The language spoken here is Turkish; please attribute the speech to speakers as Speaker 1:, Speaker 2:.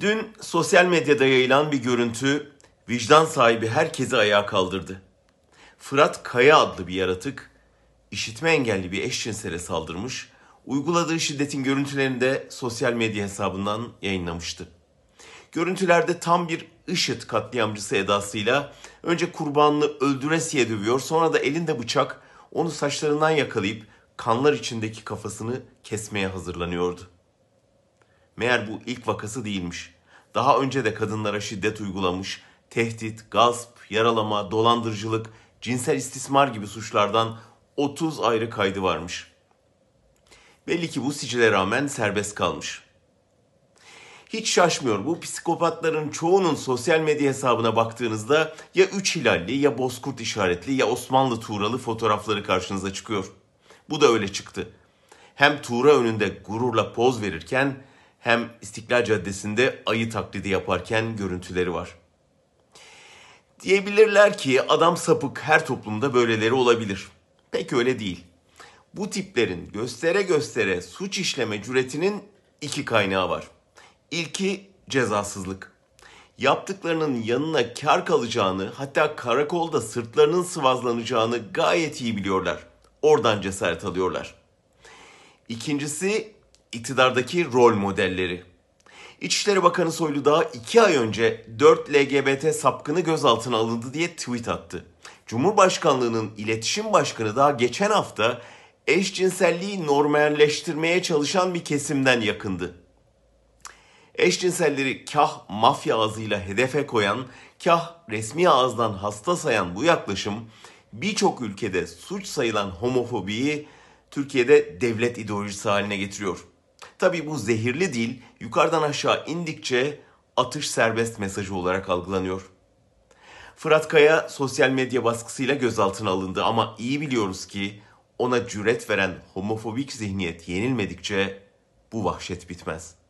Speaker 1: Dün sosyal medyada yayılan bir görüntü vicdan sahibi herkesi ayağa kaldırdı. Fırat Kaya adlı bir yaratık işitme engelli bir eşcinsele saldırmış, uyguladığı şiddetin görüntülerini de sosyal medya hesabından yayınlamıştı. Görüntülerde tam bir IŞİD katliamcısı edasıyla önce kurbanını öldüresiye dövüyor sonra da elinde bıçak onu saçlarından yakalayıp kanlar içindeki kafasını kesmeye hazırlanıyordu. Meğer bu ilk vakası değilmiş. Daha önce de kadınlara şiddet uygulamış, tehdit, gasp, yaralama, dolandırıcılık, cinsel istismar gibi suçlardan 30 ayrı kaydı varmış. Belli ki bu sicile rağmen serbest kalmış. Hiç şaşmıyor bu psikopatların çoğunun sosyal medya hesabına baktığınızda ya üç hilalli ya bozkurt işaretli ya Osmanlı tuğralı fotoğrafları karşınıza çıkıyor. Bu da öyle çıktı. Hem tuğra önünde gururla poz verirken hem İstiklal Caddesi'nde ayı taklidi yaparken görüntüleri var. Diyebilirler ki adam sapık her toplumda böyleleri olabilir. Pek öyle değil. Bu tiplerin göstere göstere suç işleme cüretinin iki kaynağı var. İlki cezasızlık. Yaptıklarının yanına kar kalacağını hatta karakolda sırtlarının sıvazlanacağını gayet iyi biliyorlar. Oradan cesaret alıyorlar. İkincisi iktidardaki rol modelleri. İçişleri Bakanı Soylu daha iki ay önce 4 LGBT sapkını gözaltına alındı diye tweet attı. Cumhurbaşkanlığının iletişim başkanı daha geçen hafta eşcinselliği normalleştirmeye çalışan bir kesimden yakındı. Eşcinselleri kah mafya ağzıyla hedefe koyan, kah resmi ağızdan hasta sayan bu yaklaşım birçok ülkede suç sayılan homofobiyi Türkiye'de devlet ideolojisi haline getiriyor. Tabi bu zehirli dil yukarıdan aşağı indikçe atış serbest mesajı olarak algılanıyor. Fırat Kaya sosyal medya baskısıyla gözaltına alındı ama iyi biliyoruz ki ona cüret veren homofobik zihniyet yenilmedikçe bu vahşet bitmez.''